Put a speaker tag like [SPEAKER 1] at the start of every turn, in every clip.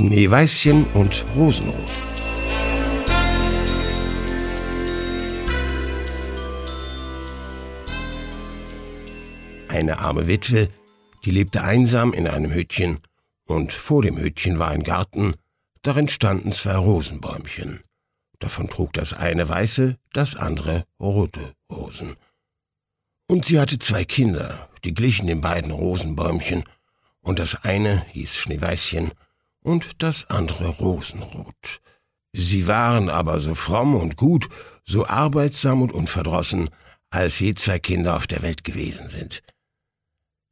[SPEAKER 1] Schneeweißchen und Rosenrot. Eine arme Witwe, die lebte einsam in einem Hütchen, und vor dem Hütchen war ein Garten, darin standen zwei Rosenbäumchen. Davon trug das eine weiße, das andere rote Rosen. Und sie hatte zwei Kinder, die glichen den beiden Rosenbäumchen, und das eine hieß Schneeweißchen und das andere Rosenrot. Sie waren aber so fromm und gut, so arbeitsam und unverdrossen, als je zwei Kinder auf der Welt gewesen sind.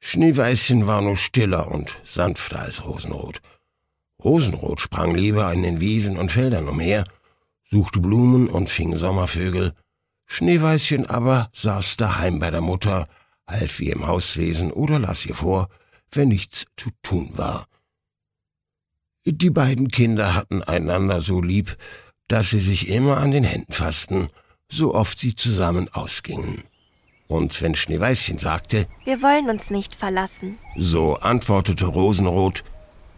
[SPEAKER 1] Schneeweißchen war nur stiller und sanfter als Rosenrot. Rosenrot sprang lieber in den Wiesen und Feldern umher, suchte Blumen und fing Sommervögel. Schneeweißchen aber saß daheim bei der Mutter, half ihr im Hauswesen oder las ihr vor, wenn nichts zu tun war. Die beiden Kinder hatten einander so lieb, dass sie sich immer an den Händen fassten, so oft sie zusammen ausgingen. Und wenn Schneeweißchen sagte,
[SPEAKER 2] Wir wollen uns nicht verlassen,
[SPEAKER 1] so antwortete Rosenrot,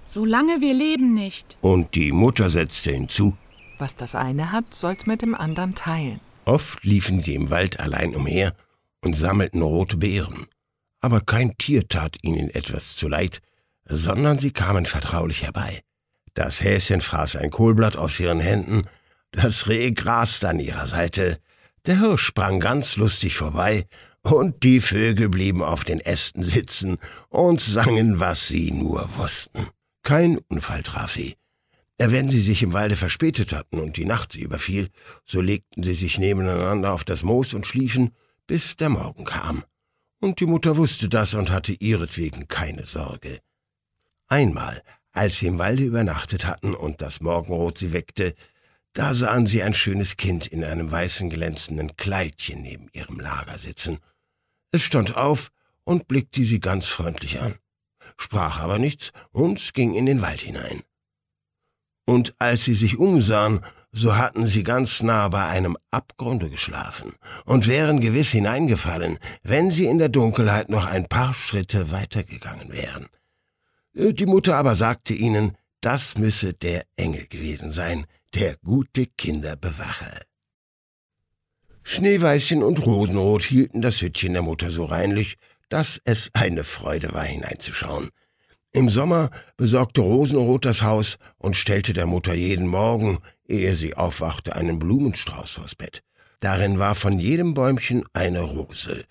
[SPEAKER 3] Solange wir leben nicht.
[SPEAKER 1] und die Mutter setzte hinzu,
[SPEAKER 4] Was das eine hat, soll's mit dem anderen teilen.
[SPEAKER 1] Oft liefen sie im Wald allein umher und sammelten rote Beeren. Aber kein Tier tat ihnen etwas zuleid, sondern sie kamen vertraulich herbei. Das Häschen fraß ein Kohlblatt aus ihren Händen, das Reh graste an ihrer Seite, der Hirsch sprang ganz lustig vorbei, und die Vögel blieben auf den Ästen sitzen und sangen, was sie nur wussten. Kein Unfall traf sie. Wenn sie sich im Walde verspätet hatten und die Nacht sie überfiel, so legten sie sich nebeneinander auf das Moos und schliefen, bis der Morgen kam. Und die Mutter wusste das und hatte ihretwegen keine Sorge. Einmal, als sie im Walde übernachtet hatten und das Morgenrot sie weckte, da sahen sie ein schönes Kind in einem weißen glänzenden Kleidchen neben ihrem Lager sitzen. Es stand auf und blickte sie ganz freundlich an, sprach aber nichts und ging in den Wald hinein. Und als sie sich umsahen, so hatten sie ganz nah bei einem Abgrunde geschlafen und wären gewiss hineingefallen, wenn sie in der Dunkelheit noch ein paar Schritte weitergegangen wären. Die Mutter aber sagte ihnen, das müsse der Engel gewesen sein, der gute Kinder bewache. Schneeweißchen und Rosenrot hielten das Hütchen der Mutter so reinlich, dass es eine Freude war hineinzuschauen. Im Sommer besorgte Rosenrot das Haus und stellte der Mutter jeden Morgen, ehe sie aufwachte, einen Blumenstrauß vors Bett. Darin war von jedem Bäumchen eine Rose.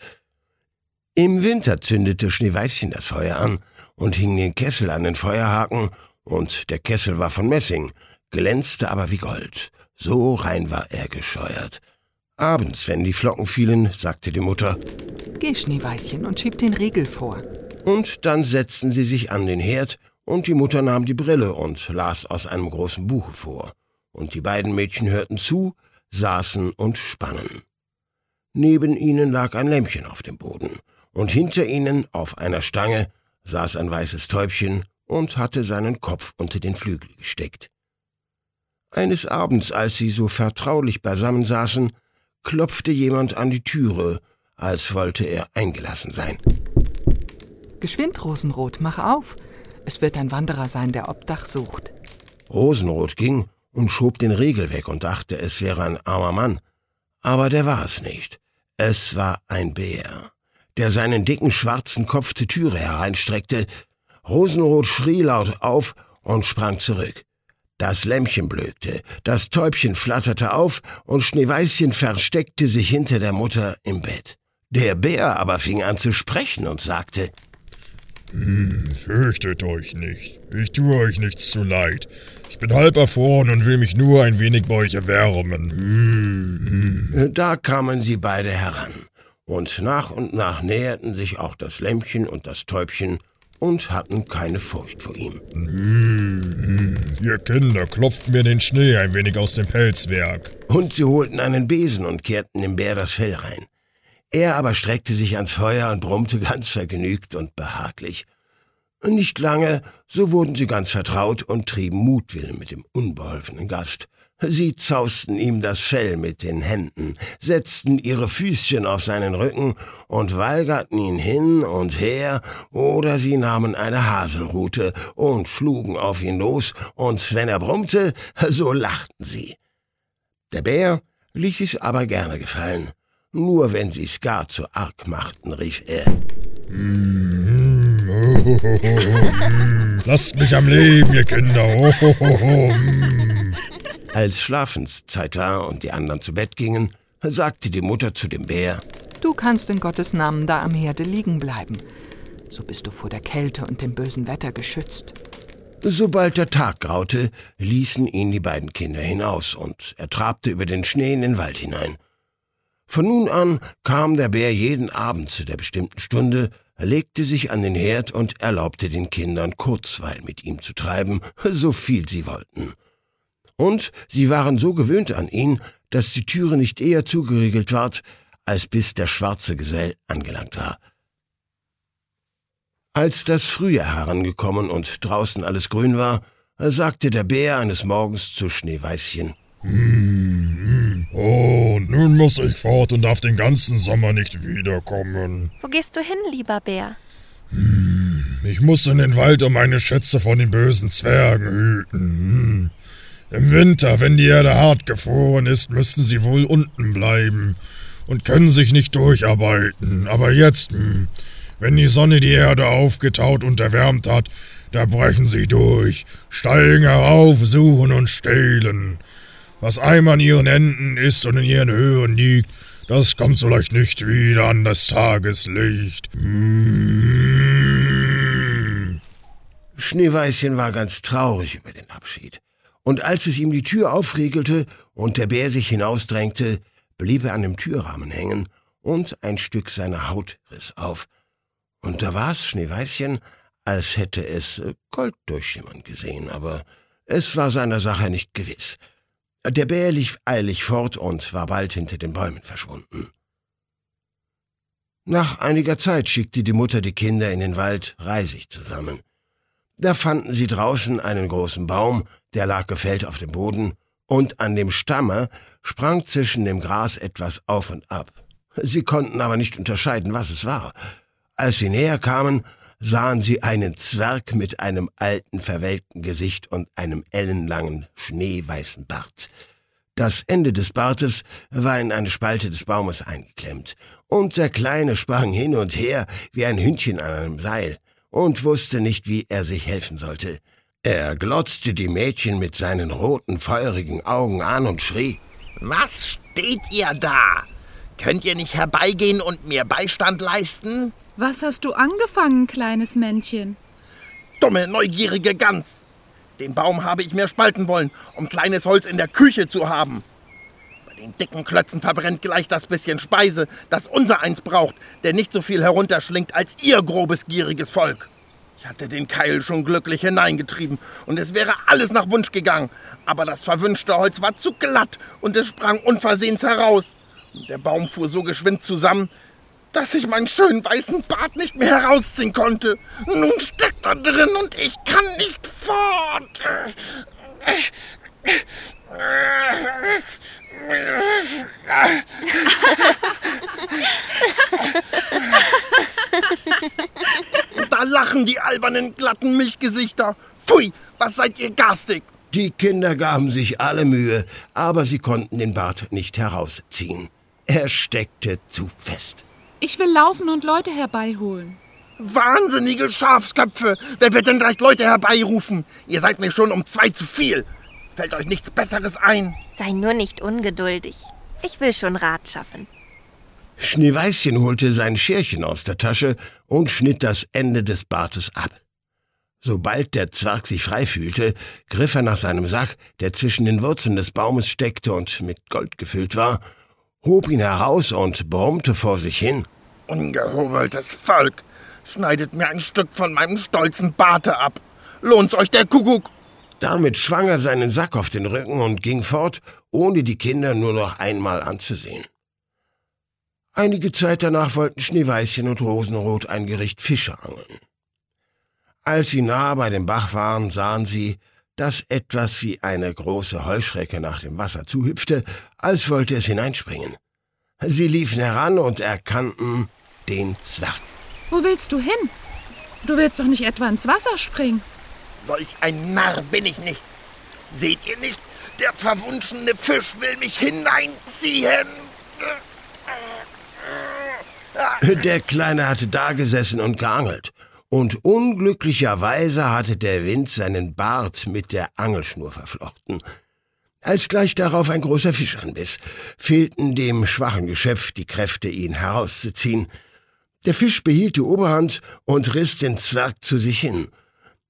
[SPEAKER 1] Im Winter zündete Schneeweißchen das Feuer an und hing den Kessel an den Feuerhaken, und der Kessel war von Messing, glänzte aber wie Gold. So rein war er gescheuert. Abends, wenn die Flocken fielen, sagte die Mutter,
[SPEAKER 4] Geh, Schneeweißchen, und schieb den Riegel vor.
[SPEAKER 1] und dann setzten sie sich an den Herd, und die Mutter nahm die Brille und las aus einem großen Buche vor, und die beiden Mädchen hörten zu, saßen und spannen. Neben ihnen lag ein Lämpchen auf dem Boden, und hinter ihnen, auf einer Stange, saß ein weißes Täubchen und hatte seinen Kopf unter den Flügel gesteckt. Eines Abends, als sie so vertraulich beisammen saßen, klopfte jemand an die Türe, als wollte er eingelassen sein.
[SPEAKER 4] Geschwind, Rosenrot, mach auf. Es wird ein Wanderer sein, der Obdach sucht.
[SPEAKER 1] Rosenrot ging und schob den Riegel weg und dachte, es wäre ein armer Mann. Aber der war es nicht. Es war ein Bär, der seinen dicken schwarzen Kopf zur Türe hereinstreckte. Rosenrot schrie laut auf und sprang zurück. Das Lämmchen blökte, das Täubchen flatterte auf und Schneeweißchen versteckte sich hinter der Mutter im Bett. Der Bär aber fing an zu sprechen und sagte,
[SPEAKER 5] Fürchtet euch nicht. Ich tue euch nichts zu leid. Ich bin halb erfroren und will mich nur ein wenig bei euch erwärmen. Hm, hm.
[SPEAKER 1] Da kamen sie beide heran, und nach und nach näherten sich auch das Lämmchen und das Täubchen und hatten keine Furcht vor ihm.
[SPEAKER 5] Ihr Kinder, klopft mir den Schnee ein wenig aus dem Pelzwerk.
[SPEAKER 1] Und sie holten einen Besen und kehrten dem Bär das Fell rein. Er aber streckte sich ans Feuer und brummte ganz vergnügt und behaglich. Nicht lange, so wurden sie ganz vertraut und trieben Mutwillen mit dem unbeholfenen Gast. Sie zausten ihm das Fell mit den Händen, setzten ihre Füßchen auf seinen Rücken und walgerten ihn hin und her, oder sie nahmen eine Haselrute und schlugen auf ihn los, und wenn er brummte, so lachten sie. Der Bär ließ sich's aber gerne gefallen. Nur wenn sie's gar zu arg machten, rief er.
[SPEAKER 5] Lasst mich am Leben, ihr Kinder.
[SPEAKER 1] Als Schlafenszeit war und die anderen zu Bett gingen, sagte die Mutter zu dem Bär,
[SPEAKER 4] Du kannst in Gottes Namen da am Herde liegen bleiben. So bist du vor der Kälte und dem bösen Wetter geschützt.
[SPEAKER 1] Sobald der Tag graute, ließen ihn die beiden Kinder hinaus, und er trabte über den Schnee in den Wald hinein. Von nun an kam der Bär jeden Abend zu der bestimmten Stunde, legte sich an den Herd und erlaubte den Kindern Kurzweil mit ihm zu treiben, so viel sie wollten. Und sie waren so gewöhnt an ihn, dass die Türe nicht eher zugeriegelt ward, als bis der schwarze Gesell angelangt war. Als das Frühjahr herangekommen und draußen alles grün war, sagte der Bär eines Morgens zu Schneeweißchen,
[SPEAKER 5] Oh, und nun muss ich fort und darf den ganzen Sommer nicht wiederkommen.
[SPEAKER 2] Wo gehst du hin, lieber Bär?
[SPEAKER 5] Ich muss in den Wald, um meine Schätze von den bösen Zwergen hüten. Im Winter, wenn die Erde hart gefroren ist, müssen sie wohl unten bleiben und können sich nicht durcharbeiten. Aber jetzt, hm, wenn die Sonne die Erde aufgetaut und erwärmt hat, da brechen sie durch, steigen herauf, suchen und stehlen. Was einmal in ihren Händen ist und in ihren Höhen liegt, das kommt so leicht nicht wieder an das Tageslicht. Mm.
[SPEAKER 1] Schneeweißchen war ganz traurig über den Abschied. Und als es ihm die Tür aufriegelte und der Bär sich hinausdrängte, blieb er an dem Türrahmen hängen und ein Stück seiner Haut riss auf. Und da war's Schneeweißchen, als hätte es Gold durchschimmern gesehen, aber es war seiner Sache nicht gewiss. Der Bär lief eilig fort und war bald hinter den Bäumen verschwunden. Nach einiger Zeit schickte die Mutter die Kinder in den Wald Reisig zusammen. Da fanden sie draußen einen großen Baum, der lag gefällt auf dem Boden, und an dem Stamme sprang zwischen dem Gras etwas auf und ab. Sie konnten aber nicht unterscheiden, was es war. Als sie näher kamen, sahen sie einen Zwerg mit einem alten, verwelkten Gesicht und einem ellenlangen, schneeweißen Bart. Das Ende des Bartes war in eine Spalte des Baumes eingeklemmt, und der Kleine sprang hin und her wie ein Hündchen an einem Seil und wusste nicht, wie er sich helfen sollte. Er glotzte die Mädchen mit seinen roten, feurigen Augen an und schrie
[SPEAKER 6] Was steht ihr da? Könnt ihr nicht herbeigehen und mir Beistand leisten?
[SPEAKER 3] Was hast du angefangen, kleines Männchen?
[SPEAKER 6] Dumme, neugierige Gans! Den Baum habe ich mir spalten wollen, um kleines Holz in der Küche zu haben. Bei den dicken Klötzen verbrennt gleich das bisschen Speise, das unser eins braucht, der nicht so viel herunterschlingt als ihr grobes, gieriges Volk. Ich hatte den Keil schon glücklich hineingetrieben und es wäre alles nach Wunsch gegangen, aber das verwünschte Holz war zu glatt und es sprang unversehens heraus. Der Baum fuhr so geschwind zusammen, dass ich meinen schönen weißen Bart nicht mehr herausziehen konnte. Nun steckt er drin und ich kann nicht fort. da lachen die albernen, glatten Milchgesichter. Pfui, was seid ihr garstig?
[SPEAKER 1] Die Kinder gaben sich alle Mühe, aber sie konnten den Bart nicht herausziehen. Er steckte zu fest.
[SPEAKER 3] Ich will laufen und Leute herbeiholen.
[SPEAKER 6] Wahnsinnige Schafsköpfe! Wer wird denn gleich Leute herbeirufen? Ihr seid mir schon um zwei zu viel. Fällt euch nichts Besseres ein?
[SPEAKER 2] Sei nur nicht ungeduldig. Ich will schon Rat schaffen.
[SPEAKER 1] Schneeweißchen holte sein Scherchen aus der Tasche und schnitt das Ende des Bartes ab. Sobald der Zwerg sich frei fühlte, griff er nach seinem Sack, der zwischen den Wurzeln des Baumes steckte und mit Gold gefüllt war, hob ihn heraus und brummte vor sich hin.
[SPEAKER 6] Ungehobeltes Volk! Schneidet mir ein Stück von meinem stolzen Barte ab. Lohnt's euch der Kuckuck?
[SPEAKER 1] Damit schwang er seinen Sack auf den Rücken und ging fort, ohne die Kinder nur noch einmal anzusehen. Einige Zeit danach wollten Schneeweißchen und Rosenrot ein Gericht Fische angeln. Als sie nahe bei dem Bach waren, sahen sie, dass etwas wie eine große Heuschrecke nach dem Wasser zuhüpfte, als wollte es hineinspringen. Sie liefen heran und erkannten den Zwerg.
[SPEAKER 3] Wo willst du hin? Du willst doch nicht etwa ins Wasser springen.
[SPEAKER 6] Solch ein Narr bin ich nicht. Seht ihr nicht? Der verwunschene Fisch will mich hineinziehen.
[SPEAKER 1] Der Kleine hatte dagesessen und geangelt. Und unglücklicherweise hatte der Wind seinen Bart mit der Angelschnur verflochten. Als gleich darauf ein großer Fisch anbiss, fehlten dem schwachen Geschöpf die Kräfte, ihn herauszuziehen. Der Fisch behielt die Oberhand und riss den Zwerg zu sich hin.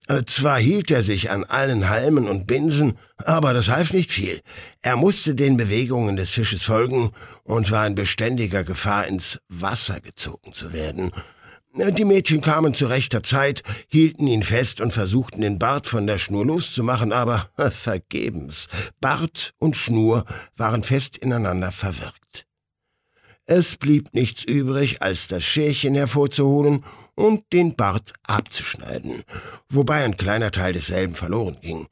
[SPEAKER 1] Äh, zwar hielt er sich an allen Halmen und Binsen, aber das half nicht viel. Er musste den Bewegungen des Fisches folgen und war in beständiger Gefahr, ins Wasser gezogen zu werden. Äh, die Mädchen kamen zu rechter Zeit, hielten ihn fest und versuchten den Bart von der Schnur loszumachen, aber äh, vergebens. Bart und Schnur waren fest ineinander verwirkt. Es blieb nichts übrig, als das Scherchen hervorzuholen und den Bart abzuschneiden, wobei ein kleiner Teil desselben verloren ging.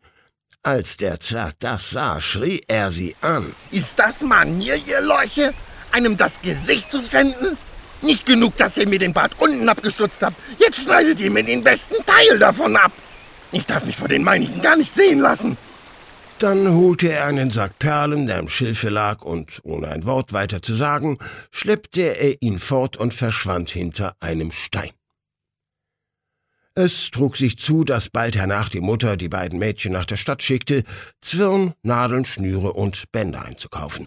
[SPEAKER 1] Als der Zwerg das sah, schrie er sie an.
[SPEAKER 6] Ist das Manier, ihr Leuche? Einem das Gesicht zu schänden? Nicht genug, dass ihr mir den Bart unten abgestutzt habt. Jetzt schneidet ihr mir den besten Teil davon ab. Ich darf mich vor den meinigen gar nicht sehen lassen.
[SPEAKER 1] Dann holte er einen Sack Perlen, der im Schilfe lag, und ohne ein Wort weiter zu sagen, schleppte er ihn fort und verschwand hinter einem Stein. Es trug sich zu, dass bald hernach die Mutter die beiden Mädchen nach der Stadt schickte, Zwirn, Nadeln, Schnüre und Bänder einzukaufen.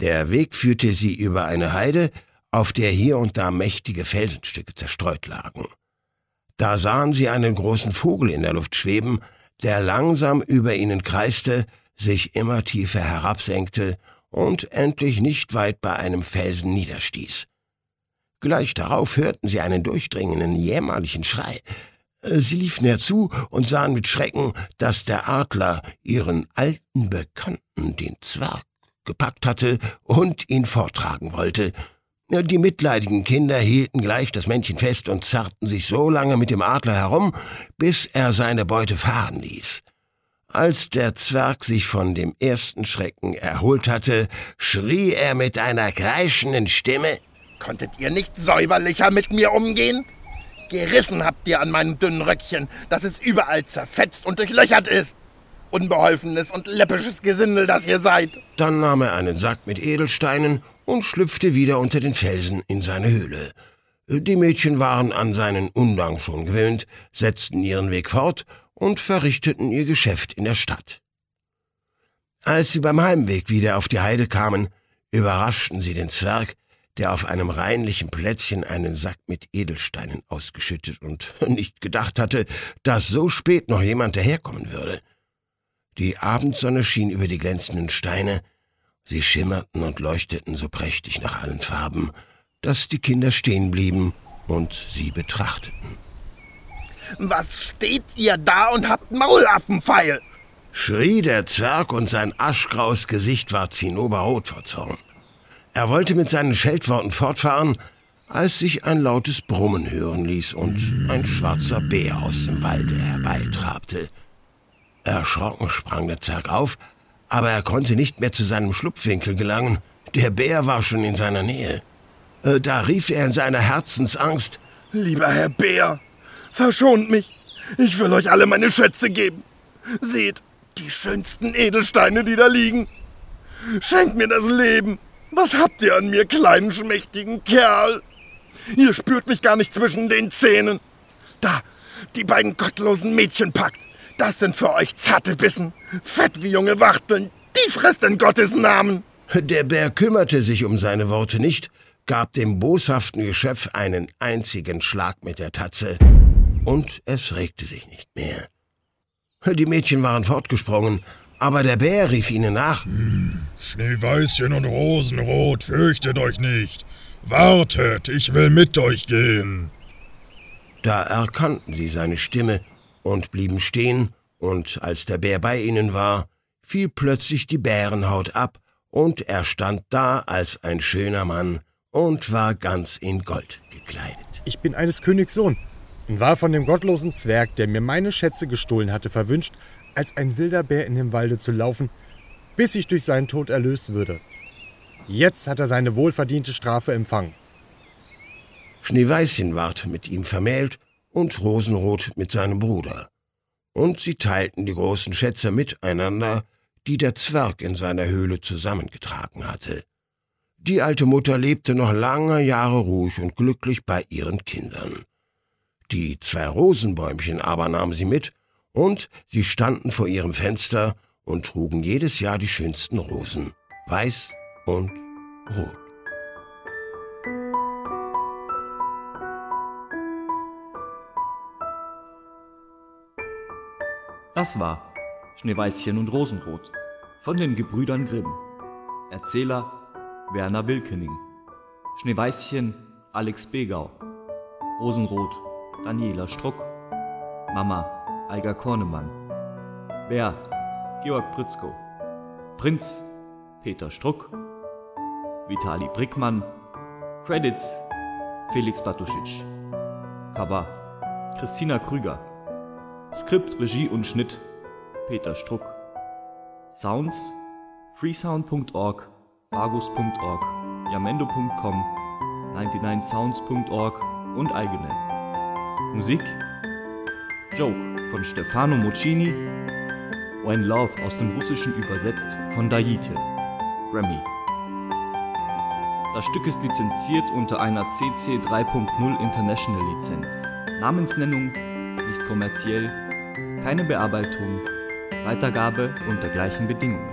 [SPEAKER 1] Der Weg führte sie über eine Heide, auf der hier und da mächtige Felsenstücke zerstreut lagen. Da sahen sie einen großen Vogel in der Luft schweben, der langsam über ihnen kreiste, sich immer tiefer herabsenkte und endlich nicht weit bei einem Felsen niederstieß. Gleich darauf hörten sie einen durchdringenden, jämmerlichen Schrei. Sie liefen herzu und sahen mit Schrecken, dass der Adler ihren alten Bekannten, den Zwerg, gepackt hatte und ihn forttragen wollte. Die mitleidigen Kinder hielten gleich das Männchen fest und zerrten sich so lange mit dem Adler herum, bis er seine Beute fahren ließ. Als der Zwerg sich von dem ersten Schrecken erholt hatte, schrie er mit einer kreischenden Stimme
[SPEAKER 6] Konntet ihr nicht säuberlicher mit mir umgehen? Gerissen habt ihr an meinem dünnen Röckchen, dass es überall zerfetzt und durchlöchert ist. Unbeholfenes und läppisches Gesindel, das ihr seid.
[SPEAKER 1] Dann nahm er einen Sack mit Edelsteinen und schlüpfte wieder unter den Felsen in seine Höhle. Die Mädchen waren an seinen Undank schon gewöhnt, setzten ihren Weg fort und verrichteten ihr Geschäft in der Stadt. Als sie beim Heimweg wieder auf die Heide kamen, überraschten sie den Zwerg, der auf einem reinlichen Plätzchen einen Sack mit Edelsteinen ausgeschüttet und nicht gedacht hatte, dass so spät noch jemand daherkommen würde. Die Abendsonne schien über die glänzenden Steine, Sie schimmerten und leuchteten so prächtig nach allen Farben, dass die Kinder stehen blieben und sie betrachteten.
[SPEAKER 6] Was steht ihr da und habt Maulaffenpfeil?
[SPEAKER 1] schrie der Zwerg und sein aschgraues Gesicht war zinnoberrot vor Zorn. Er wollte mit seinen Scheltworten fortfahren, als sich ein lautes Brummen hören ließ und ein schwarzer Bär aus dem Walde herbeitrabte. Erschrocken sprang der Zwerg auf, aber er konnte nicht mehr zu seinem Schlupfwinkel gelangen. Der Bär war schon in seiner Nähe. Äh, da rief er in seiner Herzensangst
[SPEAKER 6] Lieber Herr Bär, verschont mich. Ich will euch alle meine Schätze geben. Seht, die schönsten Edelsteine, die da liegen. Schenkt mir das Leben. Was habt ihr an mir, kleinen, schmächtigen Kerl? Ihr spürt mich gar nicht zwischen den Zähnen. Da, die beiden gottlosen Mädchen packt. Das sind für euch zarte Bissen, fett wie junge Wachteln. Die frisst in Gottes Namen.
[SPEAKER 1] Der Bär kümmerte sich um seine Worte nicht, gab dem boshaften Geschöpf einen einzigen Schlag mit der Tatze, und es regte sich nicht mehr. Die Mädchen waren fortgesprungen, aber der Bär rief ihnen nach.
[SPEAKER 5] Hm, Schneeweißchen und Rosenrot, fürchtet euch nicht. Wartet, ich will mit euch gehen.
[SPEAKER 1] Da erkannten sie seine Stimme und blieben stehen, und als der Bär bei ihnen war, fiel plötzlich die Bärenhaut ab, und er stand da als ein schöner Mann und war ganz in Gold gekleidet.
[SPEAKER 7] Ich bin eines Königs Sohn und war von dem gottlosen Zwerg, der mir meine Schätze gestohlen hatte, verwünscht, als ein wilder Bär in dem Walde zu laufen, bis ich durch seinen Tod erlöst würde. Jetzt hat er seine wohlverdiente Strafe empfangen.
[SPEAKER 1] Schneeweißchen ward mit ihm vermählt und Rosenrot mit seinem Bruder. Und sie teilten die großen Schätze miteinander, die der Zwerg in seiner Höhle zusammengetragen hatte. Die alte Mutter lebte noch lange Jahre ruhig und glücklich bei ihren Kindern. Die zwei Rosenbäumchen aber nahm sie mit, und sie standen vor ihrem Fenster und trugen jedes Jahr die schönsten Rosen, weiß und rot.
[SPEAKER 8] Das war Schneeweißchen und Rosenrot von den Gebrüdern Grimm. Erzähler Werner Wilkening. Schneeweißchen Alex Begau. Rosenrot Daniela Struck. Mama Eiger Kornemann. Bär Georg Pritzko. Prinz Peter Struck. Vitali Brickmann. Credits Felix Batuschitsch. Cover Christina Krüger. Skript, Regie und Schnitt Peter Struck. Sounds freesound.org, argus.org, yamendo.com, 99sounds.org und eigene. Musik Joke von Stefano Muccini, When Love aus dem Russischen übersetzt von Daite, Grammy. Das Stück ist lizenziert unter einer CC 3.0 International Lizenz. Namensnennung nicht kommerziell, keine Bearbeitung, Weitergabe unter gleichen Bedingungen.